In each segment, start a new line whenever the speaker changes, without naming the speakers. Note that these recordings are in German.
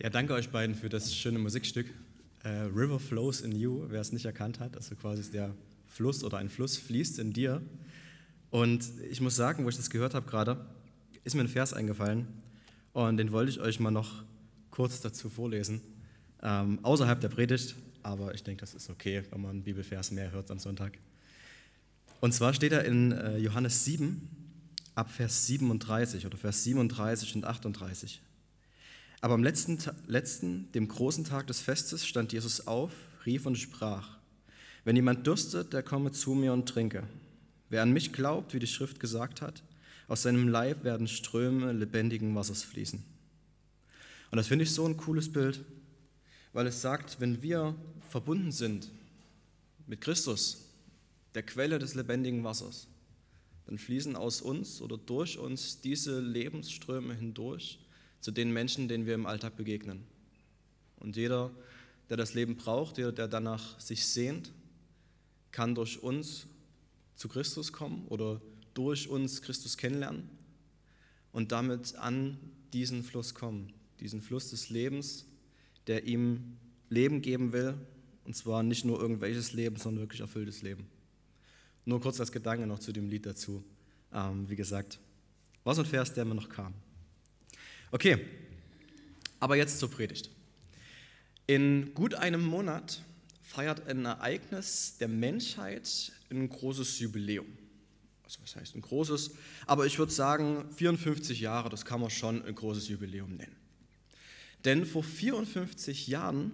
Ja, danke euch beiden für das schöne Musikstück. Äh, River Flows in You, wer es nicht erkannt hat, also quasi der Fluss oder ein Fluss fließt in dir. Und ich muss sagen, wo ich das gehört habe gerade, ist mir ein Vers eingefallen und den wollte ich euch mal noch kurz dazu vorlesen. Ähm, außerhalb der Predigt, aber ich denke, das ist okay, wenn man einen Bibelvers mehr hört am Sonntag. Und zwar steht er in äh, Johannes 7, ab Vers 37 oder Vers 37 und 38. Aber am letzten, letzten, dem großen Tag des Festes, stand Jesus auf, rief und sprach, wenn jemand dürstet, der komme zu mir und trinke. Wer an mich glaubt, wie die Schrift gesagt hat, aus seinem Leib werden Ströme lebendigen Wassers fließen. Und das finde ich so ein cooles Bild, weil es sagt, wenn wir verbunden sind mit Christus, der Quelle des lebendigen Wassers, dann fließen aus uns oder durch uns diese Lebensströme hindurch zu den Menschen, denen wir im Alltag begegnen. Und jeder, der das Leben braucht, jeder, der danach sich sehnt, kann durch uns zu Christus kommen oder durch uns Christus kennenlernen und damit an diesen Fluss kommen, diesen Fluss des Lebens, der ihm Leben geben will, und zwar nicht nur irgendwelches Leben, sondern wirklich erfülltes Leben. Nur kurz als Gedanke noch zu dem Lied dazu. Ähm, wie gesagt, was ein Vers, der mir noch kam. Okay, aber jetzt zur Predigt. In gut einem Monat feiert ein Ereignis der Menschheit ein großes Jubiläum. Also was heißt ein großes? Aber ich würde sagen, 54 Jahre, das kann man schon ein großes Jubiläum nennen. Denn vor 54 Jahren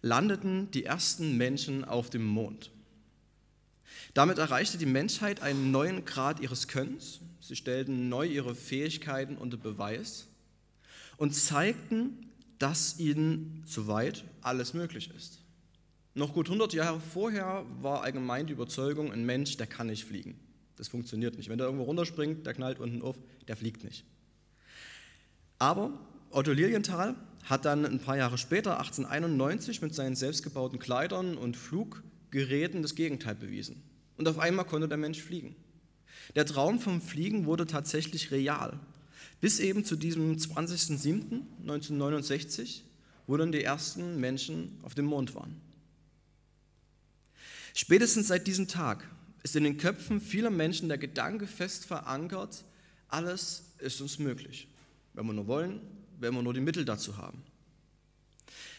landeten die ersten Menschen auf dem Mond. Damit erreichte die Menschheit einen neuen Grad ihres Könnens. Sie stellten neu ihre Fähigkeiten unter Beweis und zeigten, dass ihnen soweit alles möglich ist. Noch gut 100 Jahre vorher war allgemein die Überzeugung, ein Mensch, der kann nicht fliegen. Das funktioniert nicht. Wenn der irgendwo runterspringt, der knallt unten auf, der fliegt nicht. Aber Otto Lilienthal hat dann ein paar Jahre später, 1891, mit seinen selbstgebauten Kleidern und Fluggeräten das Gegenteil bewiesen. Und auf einmal konnte der Mensch fliegen. Der Traum vom Fliegen wurde tatsächlich real. Bis eben zu diesem 20.07.1969, wo dann die ersten Menschen auf dem Mond waren. Spätestens seit diesem Tag ist in den Köpfen vieler Menschen der Gedanke fest verankert, alles ist uns möglich, wenn wir nur wollen, wenn wir nur die Mittel dazu haben.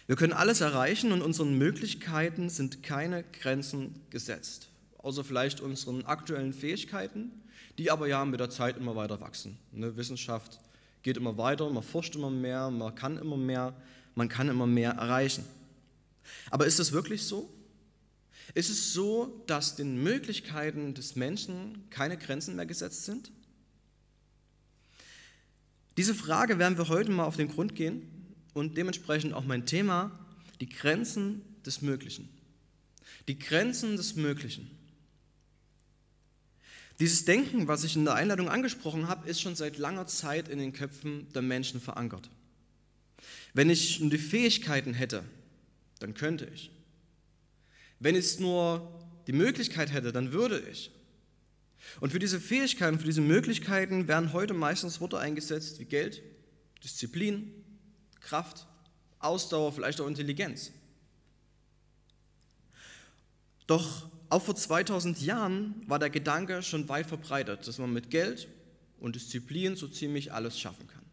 Wir können alles erreichen und unseren Möglichkeiten sind keine Grenzen gesetzt, außer vielleicht unseren aktuellen Fähigkeiten, die aber ja mit der Zeit immer weiter wachsen. Ne? Wissenschaft geht immer weiter, man forscht immer mehr, man kann immer mehr, man kann immer mehr erreichen. Aber ist das wirklich so? Ist es so, dass den Möglichkeiten des Menschen keine Grenzen mehr gesetzt sind? Diese Frage werden wir heute mal auf den Grund gehen und dementsprechend auch mein Thema, die Grenzen des Möglichen. Die Grenzen des Möglichen. Dieses Denken, was ich in der Einladung angesprochen habe, ist schon seit langer Zeit in den Köpfen der Menschen verankert. Wenn ich die Fähigkeiten hätte, dann könnte ich. Wenn ich nur die Möglichkeit hätte, dann würde ich. Und für diese Fähigkeiten, für diese Möglichkeiten werden heute meistens Worte eingesetzt wie Geld, Disziplin, Kraft, Ausdauer, vielleicht auch Intelligenz. Doch auch vor 2000 Jahren war der Gedanke schon weit verbreitet, dass man mit Geld und Disziplin so ziemlich alles schaffen kann.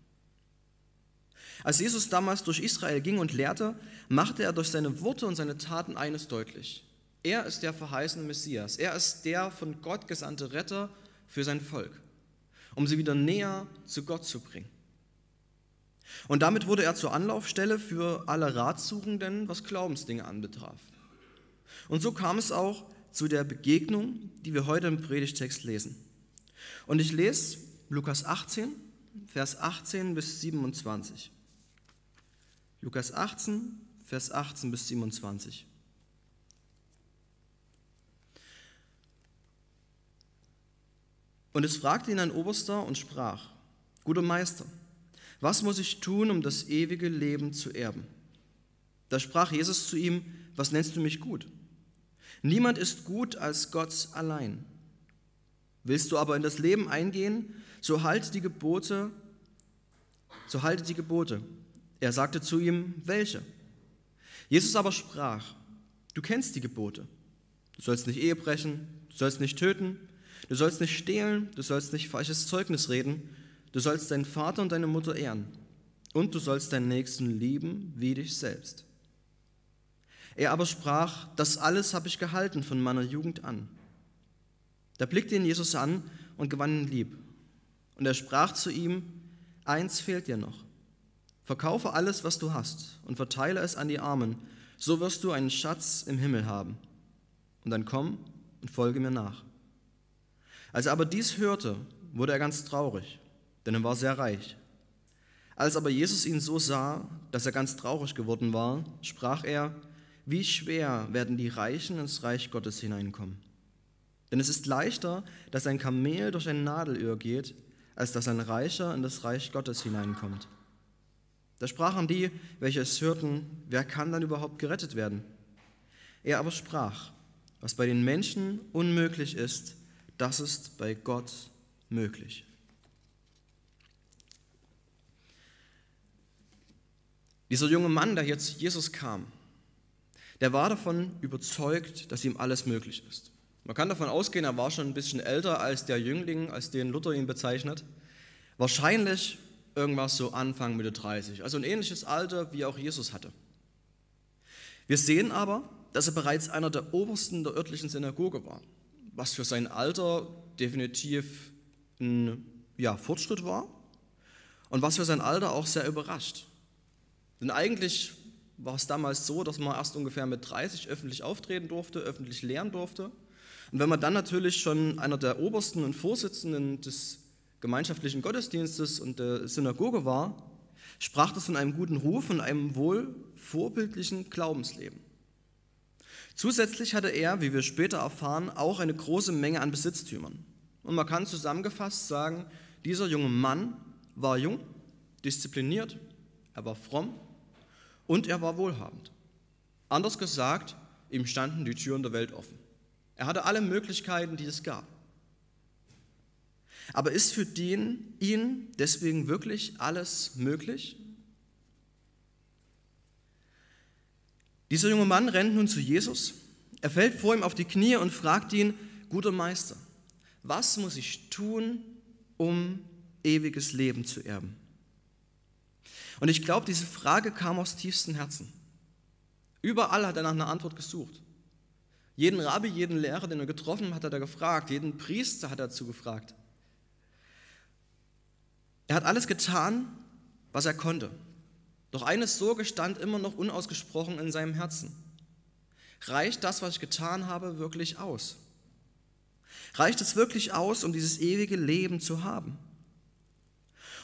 Als Jesus damals durch Israel ging und lehrte, machte er durch seine Worte und seine Taten eines deutlich. Er ist der verheißene Messias. Er ist der von Gott gesandte Retter für sein Volk, um sie wieder näher zu Gott zu bringen. Und damit wurde er zur Anlaufstelle für alle Ratsuchenden, was Glaubensdinge anbetraf. Und so kam es auch zu der Begegnung, die wir heute im Predigtext lesen. Und ich lese Lukas 18, Vers 18 bis 27. Lukas 18, Vers 18 bis 27. Und es fragte ihn ein Oberster und sprach, guter Meister, was muss ich tun, um das ewige Leben zu erben? Da sprach Jesus zu ihm, was nennst du mich gut? Niemand ist gut als Gott allein. Willst du aber in das Leben eingehen, so halte die Gebote, so halte die Gebote. Er sagte zu ihm, welche? Jesus aber sprach, du kennst die Gebote. Du sollst nicht Ehe brechen, du sollst nicht töten, du sollst nicht stehlen, du sollst nicht falsches Zeugnis reden, du sollst deinen Vater und deine Mutter ehren und du sollst deinen Nächsten lieben wie dich selbst. Er aber sprach, das alles habe ich gehalten von meiner Jugend an. Da blickte ihn Jesus an und gewann ihn lieb. Und er sprach zu ihm, eins fehlt dir noch. Verkaufe alles, was du hast, und verteile es an die Armen, so wirst du einen Schatz im Himmel haben. Und dann komm und folge mir nach. Als er aber dies hörte, wurde er ganz traurig, denn er war sehr reich. Als aber Jesus ihn so sah, dass er ganz traurig geworden war, sprach er, wie schwer werden die Reichen ins Reich Gottes hineinkommen. Denn es ist leichter, dass ein Kamel durch ein Nadelöhr geht, als dass ein Reicher in das Reich Gottes hineinkommt. Da sprachen die, welche es hörten, wer kann dann überhaupt gerettet werden? Er aber sprach, was bei den Menschen unmöglich ist, das ist bei Gott möglich. Dieser junge Mann, der hier zu Jesus kam, der war davon überzeugt, dass ihm alles möglich ist. Man kann davon ausgehen, er war schon ein bisschen älter als der Jüngling, als den Luther ihn bezeichnet. Wahrscheinlich irgendwas so Anfang, Mitte 30, also ein ähnliches Alter, wie auch Jesus hatte. Wir sehen aber, dass er bereits einer der Obersten der örtlichen Synagoge war, was für sein Alter definitiv ein ja, Fortschritt war und was für sein Alter auch sehr überrascht. Denn eigentlich war es damals so, dass man erst ungefähr mit 30 öffentlich auftreten durfte, öffentlich lehren durfte. Und wenn man dann natürlich schon einer der Obersten und Vorsitzenden des gemeinschaftlichen Gottesdienstes und der Synagoge war, sprach das von einem guten Ruf und einem wohl vorbildlichen Glaubensleben. Zusätzlich hatte er, wie wir später erfahren, auch eine große Menge an Besitztümern. Und man kann zusammengefasst sagen, dieser junge Mann war jung, diszipliniert, er war fromm und er war wohlhabend. Anders gesagt, ihm standen die Türen der Welt offen. Er hatte alle Möglichkeiten, die es gab. Aber ist für den, ihn deswegen wirklich alles möglich? Dieser junge Mann rennt nun zu Jesus. Er fällt vor ihm auf die Knie und fragt ihn, guter Meister, was muss ich tun, um ewiges Leben zu erben? Und ich glaube, diese Frage kam aus tiefstem Herzen. Überall hat er nach einer Antwort gesucht. Jeden Rabbi, jeden Lehrer, den er getroffen hat, hat er gefragt. Jeden Priester hat er dazu gefragt. Er hat alles getan, was er konnte. Doch eine Sorge stand immer noch unausgesprochen in seinem Herzen. Reicht das, was ich getan habe, wirklich aus? Reicht es wirklich aus, um dieses ewige Leben zu haben?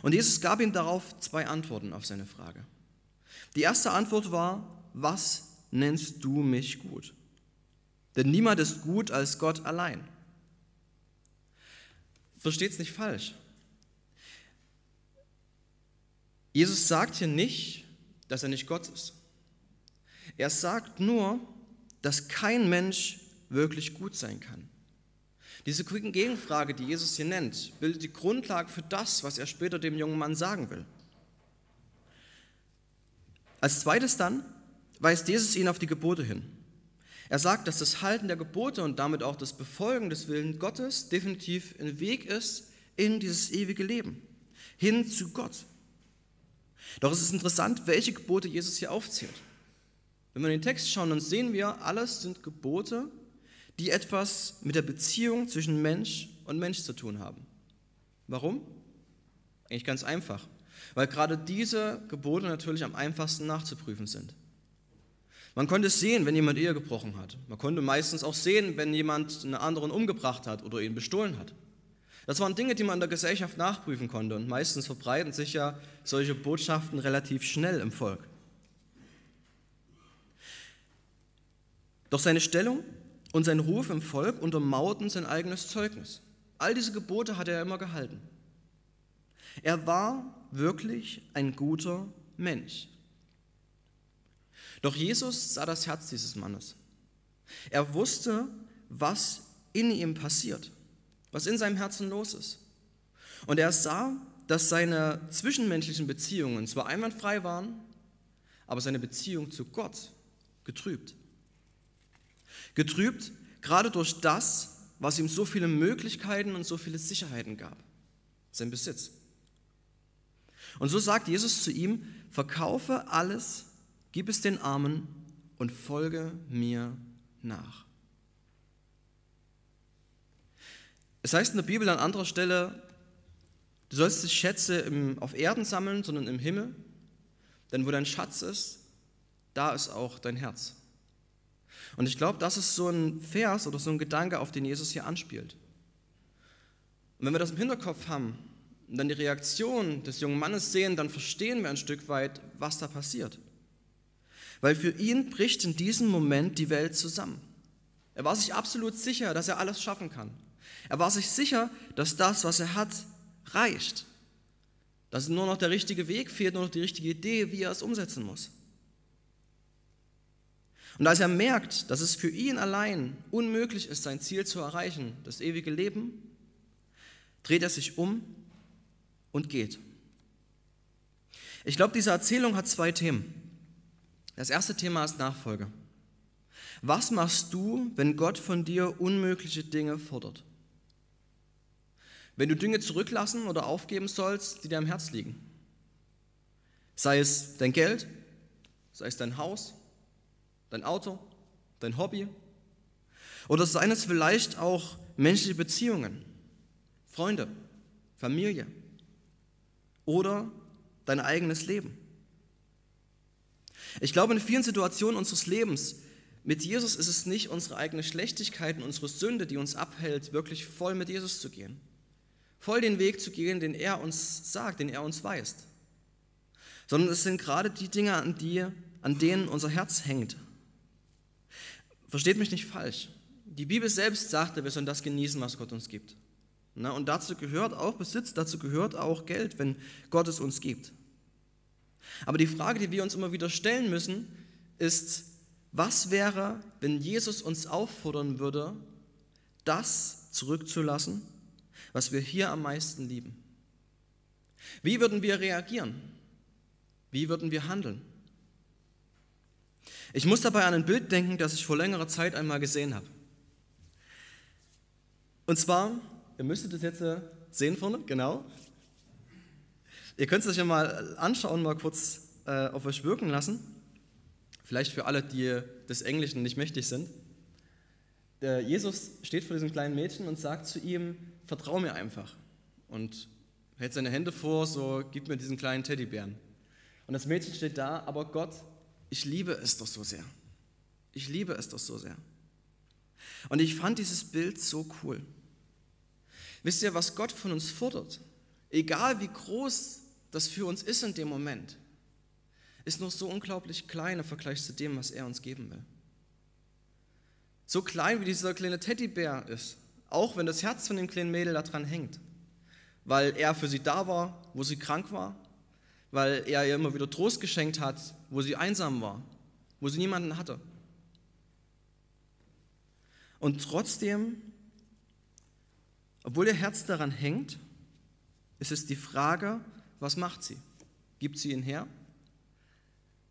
Und Jesus gab ihm darauf zwei Antworten auf seine Frage. Die erste Antwort war, was nennst du mich gut? Denn niemand ist gut als Gott allein. Versteht es nicht falsch. Jesus sagt hier nicht, dass er nicht Gott ist. Er sagt nur, dass kein Mensch wirklich gut sein kann. Diese Gegenfrage, die Jesus hier nennt, bildet die Grundlage für das, was er später dem jungen Mann sagen will. Als zweites dann weist Jesus ihn auf die Gebote hin. Er sagt, dass das Halten der Gebote und damit auch das Befolgen des Willens Gottes definitiv ein Weg ist in dieses ewige Leben, hin zu Gott. Doch es ist interessant, welche Gebote Jesus hier aufzählt. Wenn wir in den Text schauen, dann sehen wir, alles sind Gebote, die etwas mit der Beziehung zwischen Mensch und Mensch zu tun haben. Warum? Eigentlich ganz einfach, weil gerade diese Gebote natürlich am einfachsten nachzuprüfen sind. Man konnte es sehen, wenn jemand Ehe gebrochen hat. Man konnte meistens auch sehen, wenn jemand einen anderen umgebracht hat oder ihn bestohlen hat. Das waren Dinge, die man in der Gesellschaft nachprüfen konnte und meistens verbreiten sich ja solche Botschaften relativ schnell im Volk. Doch seine Stellung und sein Ruf im Volk untermauerten sein eigenes Zeugnis. All diese Gebote hat er immer gehalten. Er war wirklich ein guter Mensch. Doch Jesus sah das Herz dieses Mannes. Er wusste, was in ihm passiert, was in seinem Herzen los ist. Und er sah, dass seine zwischenmenschlichen Beziehungen zwar einwandfrei waren, aber seine Beziehung zu Gott getrübt. Getrübt gerade durch das, was ihm so viele Möglichkeiten und so viele Sicherheiten gab, sein Besitz. Und so sagt Jesus zu ihm, verkaufe alles, gib es den Armen und folge mir nach. Es heißt in der Bibel an anderer Stelle, du sollst nicht Schätze im, auf Erden sammeln, sondern im Himmel, denn wo dein Schatz ist, da ist auch dein Herz. Und ich glaube, das ist so ein Vers oder so ein Gedanke, auf den Jesus hier anspielt. Und wenn wir das im Hinterkopf haben und dann die Reaktion des jungen Mannes sehen, dann verstehen wir ein Stück weit, was da passiert. Weil für ihn bricht in diesem Moment die Welt zusammen. Er war sich absolut sicher, dass er alles schaffen kann. Er war sich sicher, dass das, was er hat, reicht. Dass nur noch der richtige Weg fehlt, nur noch die richtige Idee, wie er es umsetzen muss. Und als er merkt, dass es für ihn allein unmöglich ist, sein Ziel zu erreichen, das ewige Leben, dreht er sich um und geht. Ich glaube, diese Erzählung hat zwei Themen. Das erste Thema ist Nachfolge. Was machst du, wenn Gott von dir unmögliche Dinge fordert? Wenn du Dinge zurücklassen oder aufgeben sollst, die dir am Herz liegen. Sei es dein Geld, sei es dein Haus, dein Auto, dein Hobby. Oder seien es vielleicht auch menschliche Beziehungen, Freunde, Familie oder dein eigenes Leben. Ich glaube, in vielen Situationen unseres Lebens mit Jesus ist es nicht unsere eigene Schlechtigkeit und unsere Sünde, die uns abhält, wirklich voll mit Jesus zu gehen. Voll den Weg zu gehen, den er uns sagt, den er uns weist. Sondern es sind gerade die Dinge, an, die, an denen unser Herz hängt. Versteht mich nicht falsch. Die Bibel selbst sagte, wir sollen das genießen, was Gott uns gibt. und dazu gehört auch Besitz, dazu gehört auch Geld, wenn Gott es uns gibt. Aber die Frage, die wir uns immer wieder stellen müssen, ist, was wäre, wenn Jesus uns auffordern würde, das zurückzulassen, was wir hier am meisten lieben? Wie würden wir reagieren? Wie würden wir handeln? Ich muss dabei an ein Bild denken, das ich vor längerer Zeit einmal gesehen habe. Und zwar, ihr müsstet es jetzt äh, sehen vorne, genau. Ihr könnt es euch ja mal anschauen, mal kurz äh, auf euch wirken lassen. Vielleicht für alle, die des Englischen nicht mächtig sind. Der Jesus steht vor diesem kleinen Mädchen und sagt zu ihm, vertrau mir einfach. Und hält seine Hände vor, so gib mir diesen kleinen Teddybären. Und das Mädchen steht da, aber Gott, ich liebe es doch so sehr. Ich liebe es doch so sehr. Und ich fand dieses Bild so cool. Wisst ihr, was Gott von uns fordert? Egal wie groß das für uns ist in dem Moment, ist noch so unglaublich klein im Vergleich zu dem, was er uns geben will. So klein wie dieser kleine Teddybär ist, auch wenn das Herz von dem kleinen Mädel daran hängt, weil er für sie da war, wo sie krank war, weil er ihr immer wieder Trost geschenkt hat, wo sie einsam war, wo sie niemanden hatte. Und trotzdem, obwohl ihr Herz daran hängt, ist es die Frage, was macht sie? Gibt sie ihn her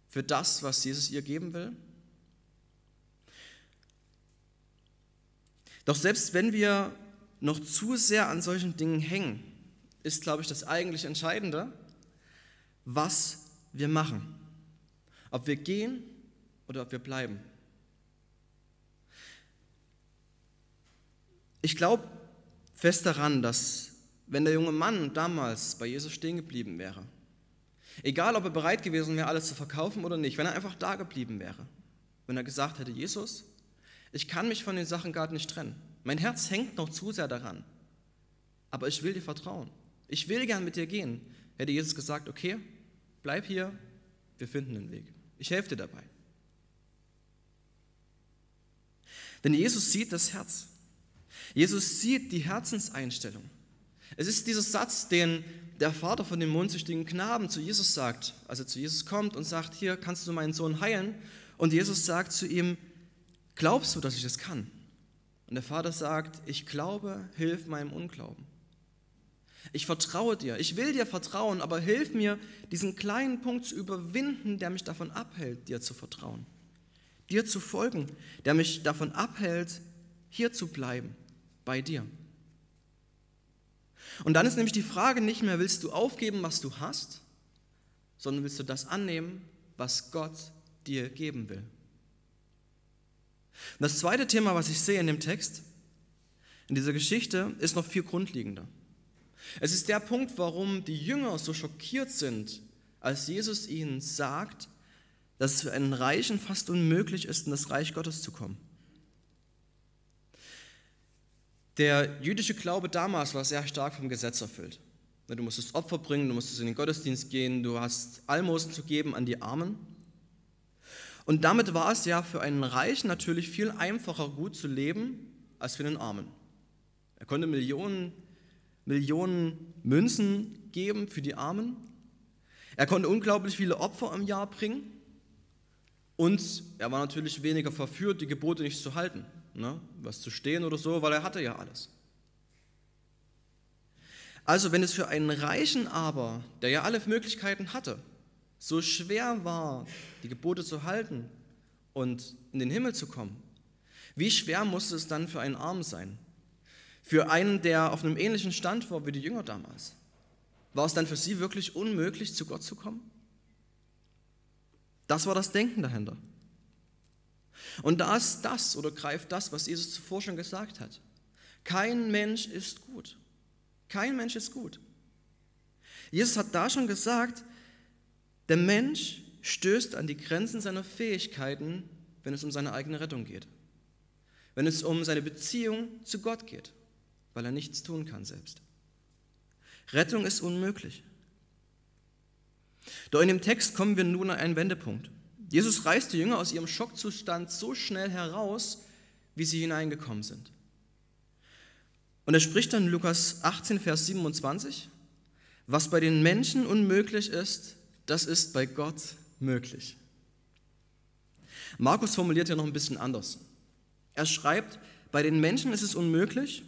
für das, was Jesus ihr geben will? Doch selbst wenn wir noch zu sehr an solchen Dingen hängen, ist, glaube ich, das eigentlich Entscheidende, was wir machen. Ob wir gehen oder ob wir bleiben. Ich glaube fest daran, dass wenn der junge Mann damals bei Jesus stehen geblieben wäre, egal ob er bereit gewesen wäre, alles zu verkaufen oder nicht, wenn er einfach da geblieben wäre, wenn er gesagt hätte, Jesus, ich kann mich von den Sachen gerade nicht trennen. Mein Herz hängt noch zu sehr daran, aber ich will dir vertrauen. Ich will gern mit dir gehen. Hätte Jesus gesagt, okay, bleib hier, wir finden einen Weg. Ich helfe dir dabei. Denn Jesus sieht das Herz. Jesus sieht die Herzenseinstellung. Es ist dieser Satz, den der Vater von dem mondsüchtigen Knaben zu Jesus sagt, als er zu Jesus kommt und sagt, hier kannst du meinen Sohn heilen. Und Jesus sagt zu ihm, glaubst du, dass ich es kann? Und der Vater sagt, ich glaube, hilf meinem Unglauben. Ich vertraue dir. Ich will dir vertrauen, aber hilf mir, diesen kleinen Punkt zu überwinden, der mich davon abhält, dir zu vertrauen. Dir zu folgen, der mich davon abhält, hier zu bleiben, bei dir. Und dann ist nämlich die Frage nicht mehr, willst du aufgeben, was du hast, sondern willst du das annehmen, was Gott dir geben will. Und das zweite Thema, was ich sehe in dem Text, in dieser Geschichte, ist noch viel grundlegender. Es ist der Punkt, warum die Jünger so schockiert sind, als Jesus ihnen sagt, dass es für einen Reichen fast unmöglich ist, in das Reich Gottes zu kommen. Der jüdische Glaube damals war sehr stark vom Gesetz erfüllt. Du musstest Opfer bringen, du musstest in den Gottesdienst gehen, du hast Almosen zu geben an die Armen. Und damit war es ja für einen Reichen natürlich viel einfacher, gut zu leben, als für den Armen. Er konnte Millionen, Millionen Münzen geben für die Armen. Er konnte unglaublich viele Opfer im Jahr bringen. Und er war natürlich weniger verführt, die Gebote nicht zu halten, ne? was zu stehen oder so, weil er hatte ja alles. Also wenn es für einen Reichen aber, der ja alle Möglichkeiten hatte, so schwer war, die Gebote zu halten und in den Himmel zu kommen, wie schwer musste es dann für einen Armen sein? Für einen, der auf einem ähnlichen Stand war wie die Jünger damals. War es dann für sie wirklich unmöglich, zu Gott zu kommen? Das war das Denken dahinter. Und da ist das oder greift das, was Jesus zuvor schon gesagt hat. Kein Mensch ist gut. Kein Mensch ist gut. Jesus hat da schon gesagt, der Mensch stößt an die Grenzen seiner Fähigkeiten, wenn es um seine eigene Rettung geht. Wenn es um seine Beziehung zu Gott geht, weil er nichts tun kann selbst. Rettung ist unmöglich. Doch in dem Text kommen wir nun an einen Wendepunkt. Jesus reißt die Jünger aus ihrem Schockzustand so schnell heraus, wie sie hineingekommen sind. Und er spricht dann in Lukas 18, Vers 27, was bei den Menschen unmöglich ist, das ist bei Gott möglich. Markus formuliert ja noch ein bisschen anders. Er schreibt, bei den Menschen ist es unmöglich,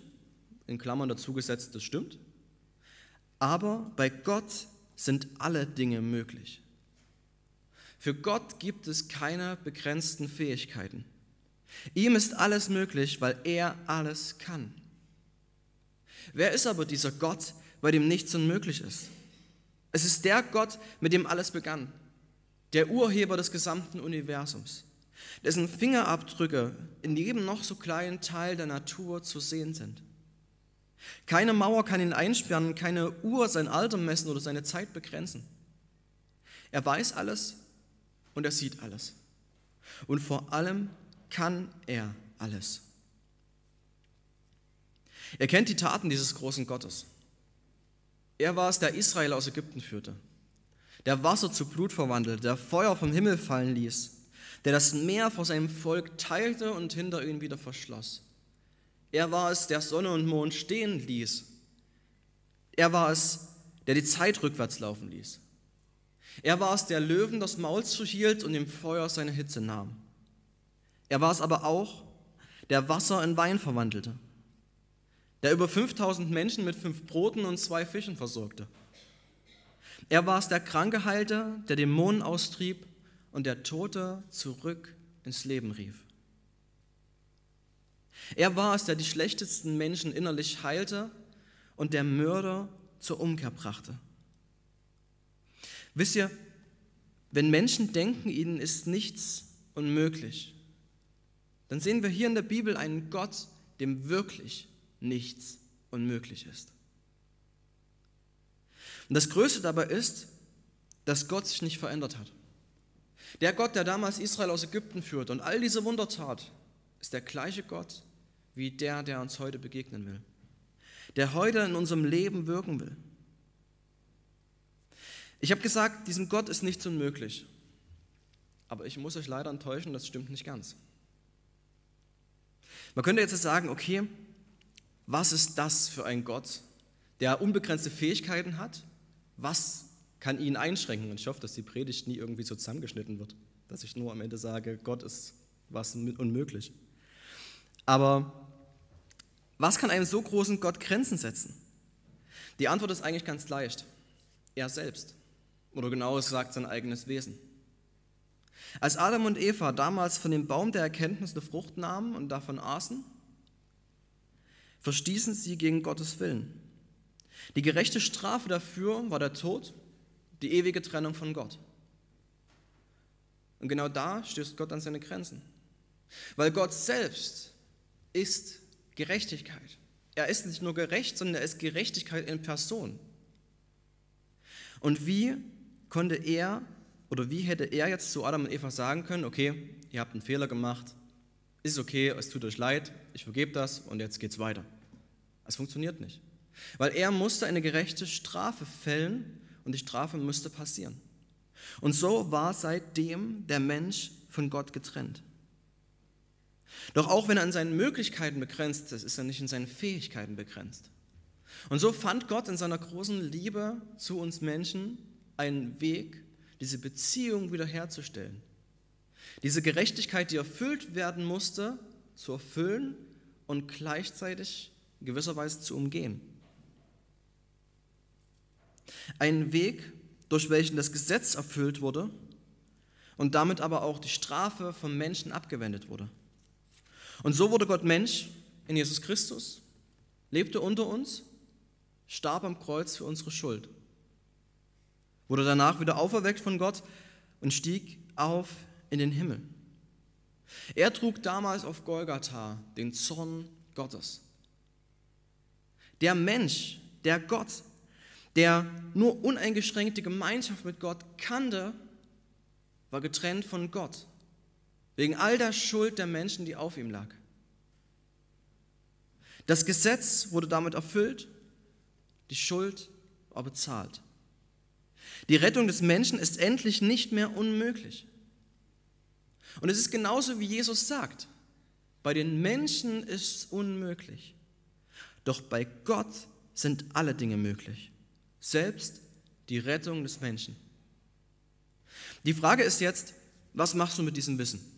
in Klammern dazu gesetzt, das stimmt, aber bei Gott sind alle Dinge möglich. Für Gott gibt es keine begrenzten Fähigkeiten. Ihm ist alles möglich, weil er alles kann. Wer ist aber dieser Gott, bei dem nichts unmöglich ist? Es ist der Gott, mit dem alles begann, der Urheber des gesamten Universums, dessen Fingerabdrücke in jedem noch so kleinen Teil der Natur zu sehen sind. Keine Mauer kann ihn einsperren, keine Uhr sein Alter messen oder seine Zeit begrenzen. Er weiß alles und er sieht alles. Und vor allem kann er alles. Er kennt die Taten dieses großen Gottes. Er war es, der Israel aus Ägypten führte, der Wasser zu Blut verwandelte, der Feuer vom Himmel fallen ließ, der das Meer vor seinem Volk teilte und hinter ihnen wieder verschloss. Er war es, der Sonne und Mond stehen ließ. Er war es, der die Zeit rückwärts laufen ließ. Er war es, der Löwen das Maul zuhielt und dem Feuer seine Hitze nahm. Er war es aber auch, der Wasser in Wein verwandelte der über 5000 Menschen mit fünf Broten und zwei Fischen versorgte. Er war es, der Kranke heilte, der Dämonen austrieb und der Tote zurück ins Leben rief. Er war es, der die schlechtesten Menschen innerlich heilte und der Mörder zur Umkehr brachte. Wisst ihr, wenn Menschen denken, ihnen ist nichts unmöglich, dann sehen wir hier in der Bibel einen Gott, dem wirklich nichts unmöglich ist. Und das Größte dabei ist, dass Gott sich nicht verändert hat. Der Gott, der damals Israel aus Ägypten führte und all diese Wunder tat, ist der gleiche Gott wie der, der uns heute begegnen will. Der heute in unserem Leben wirken will. Ich habe gesagt, diesem Gott ist nichts unmöglich. Aber ich muss euch leider enttäuschen, das stimmt nicht ganz. Man könnte jetzt sagen, okay, was ist das für ein Gott, der unbegrenzte Fähigkeiten hat? Was kann ihn einschränken? Und ich hoffe, dass die Predigt nie irgendwie so zusammengeschnitten wird, dass ich nur am Ende sage, Gott ist was unmöglich. Aber was kann einem so großen Gott Grenzen setzen? Die Antwort ist eigentlich ganz leicht. Er selbst. Oder genauer gesagt sein eigenes Wesen. Als Adam und Eva damals von dem Baum der Erkenntnis eine Frucht nahmen und davon aßen, verstießen sie gegen Gottes Willen. Die gerechte Strafe dafür war der Tod, die ewige Trennung von Gott. Und genau da stößt Gott an seine Grenzen. Weil Gott selbst ist Gerechtigkeit. Er ist nicht nur gerecht, sondern er ist Gerechtigkeit in Person. Und wie konnte er oder wie hätte er jetzt zu Adam und Eva sagen können, okay, ihr habt einen Fehler gemacht, ist okay, es tut euch leid, ich vergebe das und jetzt geht's weiter. Es funktioniert nicht. Weil er musste eine gerechte Strafe fällen und die Strafe müsste passieren. Und so war seitdem der Mensch von Gott getrennt. Doch auch wenn er an seinen Möglichkeiten begrenzt ist, ist er nicht in seinen Fähigkeiten begrenzt. Und so fand Gott in seiner großen Liebe zu uns Menschen einen Weg, diese Beziehung wiederherzustellen. Diese Gerechtigkeit, die erfüllt werden musste, zu erfüllen und gleichzeitig in gewisser Weise zu umgehen. Ein Weg, durch welchen das Gesetz erfüllt wurde und damit aber auch die Strafe vom Menschen abgewendet wurde. Und so wurde Gott Mensch in Jesus Christus, lebte unter uns, starb am Kreuz für unsere Schuld, wurde danach wieder auferweckt von Gott und stieg auf in den Himmel. Er trug damals auf Golgatha den Zorn Gottes. Der Mensch, der Gott, der nur uneingeschränkte Gemeinschaft mit Gott kannte, war getrennt von Gott wegen all der Schuld der Menschen, die auf ihm lag. Das Gesetz wurde damit erfüllt, die Schuld war bezahlt. Die Rettung des Menschen ist endlich nicht mehr unmöglich. Und es ist genauso, wie Jesus sagt. Bei den Menschen ist es unmöglich. Doch bei Gott sind alle Dinge möglich. Selbst die Rettung des Menschen. Die Frage ist jetzt, was machst du mit diesem Wissen?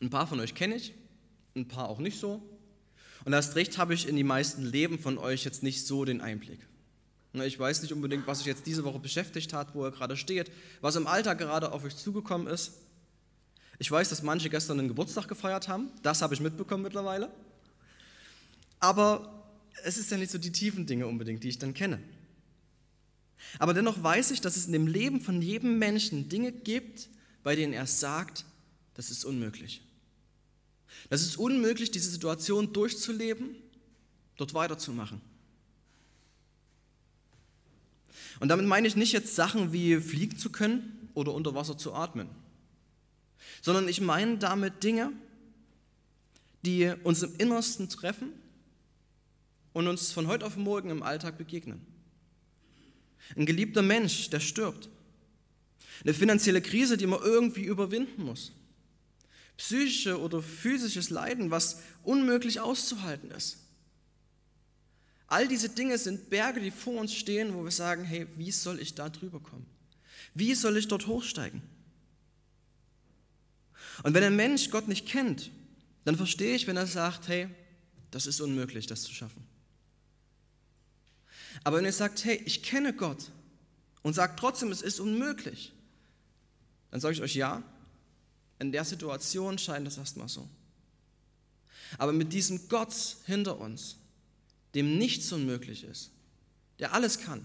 Ein paar von euch kenne ich, ein paar auch nicht so. Und erst recht habe ich in die meisten Leben von euch jetzt nicht so den Einblick. Ich weiß nicht unbedingt, was euch jetzt diese Woche beschäftigt hat, wo ihr gerade steht, was im Alltag gerade auf euch zugekommen ist. Ich weiß, dass manche gestern einen Geburtstag gefeiert haben. Das habe ich mitbekommen mittlerweile. Aber es ist ja nicht so die tiefen Dinge unbedingt, die ich dann kenne. Aber dennoch weiß ich, dass es in dem Leben von jedem Menschen Dinge gibt, bei denen er sagt, das ist unmöglich. Das ist unmöglich, diese Situation durchzuleben, dort weiterzumachen. Und damit meine ich nicht jetzt Sachen wie fliegen zu können oder unter Wasser zu atmen, sondern ich meine damit Dinge, die uns im Innersten treffen und uns von heute auf morgen im Alltag begegnen. Ein geliebter Mensch, der stirbt. Eine finanzielle Krise, die man irgendwie überwinden muss psychische oder physisches Leiden, was unmöglich auszuhalten ist. All diese Dinge sind Berge, die vor uns stehen, wo wir sagen, hey, wie soll ich da drüber kommen? Wie soll ich dort hochsteigen? Und wenn ein Mensch Gott nicht kennt, dann verstehe ich, wenn er sagt, hey, das ist unmöglich, das zu schaffen. Aber wenn er sagt, hey, ich kenne Gott und sagt trotzdem, es ist unmöglich, dann sage ich euch ja, in der Situation scheint es erstmal so. Aber mit diesem Gott hinter uns, dem nichts unmöglich ist, der alles kann,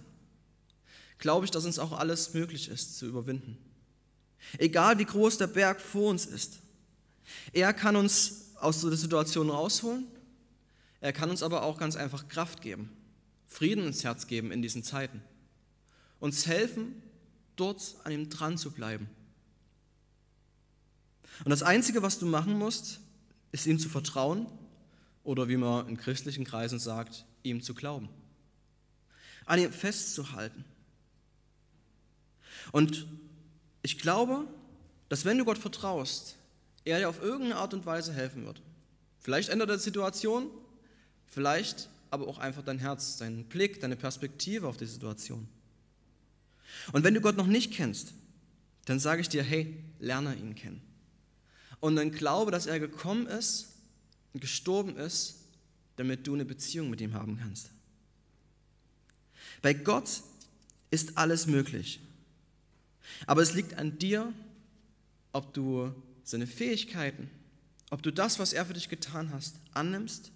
glaube ich, dass uns auch alles möglich ist zu überwinden. Egal wie groß der Berg vor uns ist. Er kann uns aus der Situation rausholen, er kann uns aber auch ganz einfach Kraft geben, Frieden ins Herz geben in diesen Zeiten, uns helfen, dort an ihm dran zu bleiben und das Einzige, was du machen musst, ist ihm zu vertrauen oder wie man in christlichen Kreisen sagt, ihm zu glauben. An ihm festzuhalten. Und ich glaube, dass wenn du Gott vertraust, er dir auf irgendeine Art und Weise helfen wird. Vielleicht ändert er die Situation, vielleicht aber auch einfach dein Herz, deinen Blick, deine Perspektive auf die Situation. Und wenn du Gott noch nicht kennst, dann sage ich dir, hey, lerne ihn kennen und dann glaube, dass er gekommen ist und gestorben ist, damit du eine Beziehung mit ihm haben kannst. Bei Gott ist alles möglich. Aber es liegt an dir, ob du seine Fähigkeiten, ob du das, was er für dich getan hast, annimmst,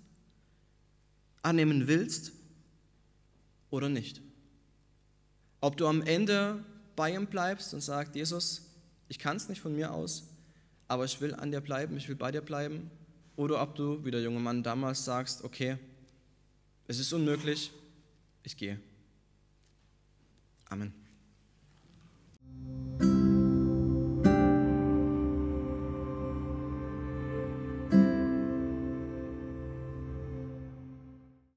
annehmen willst oder nicht. Ob du am Ende bei ihm bleibst und sagst, Jesus, ich kann es nicht von mir aus, aber ich will an dir bleiben, ich will bei dir bleiben. Oder ob du, wie der junge Mann damals, sagst, okay, es ist unmöglich, ich gehe. Amen.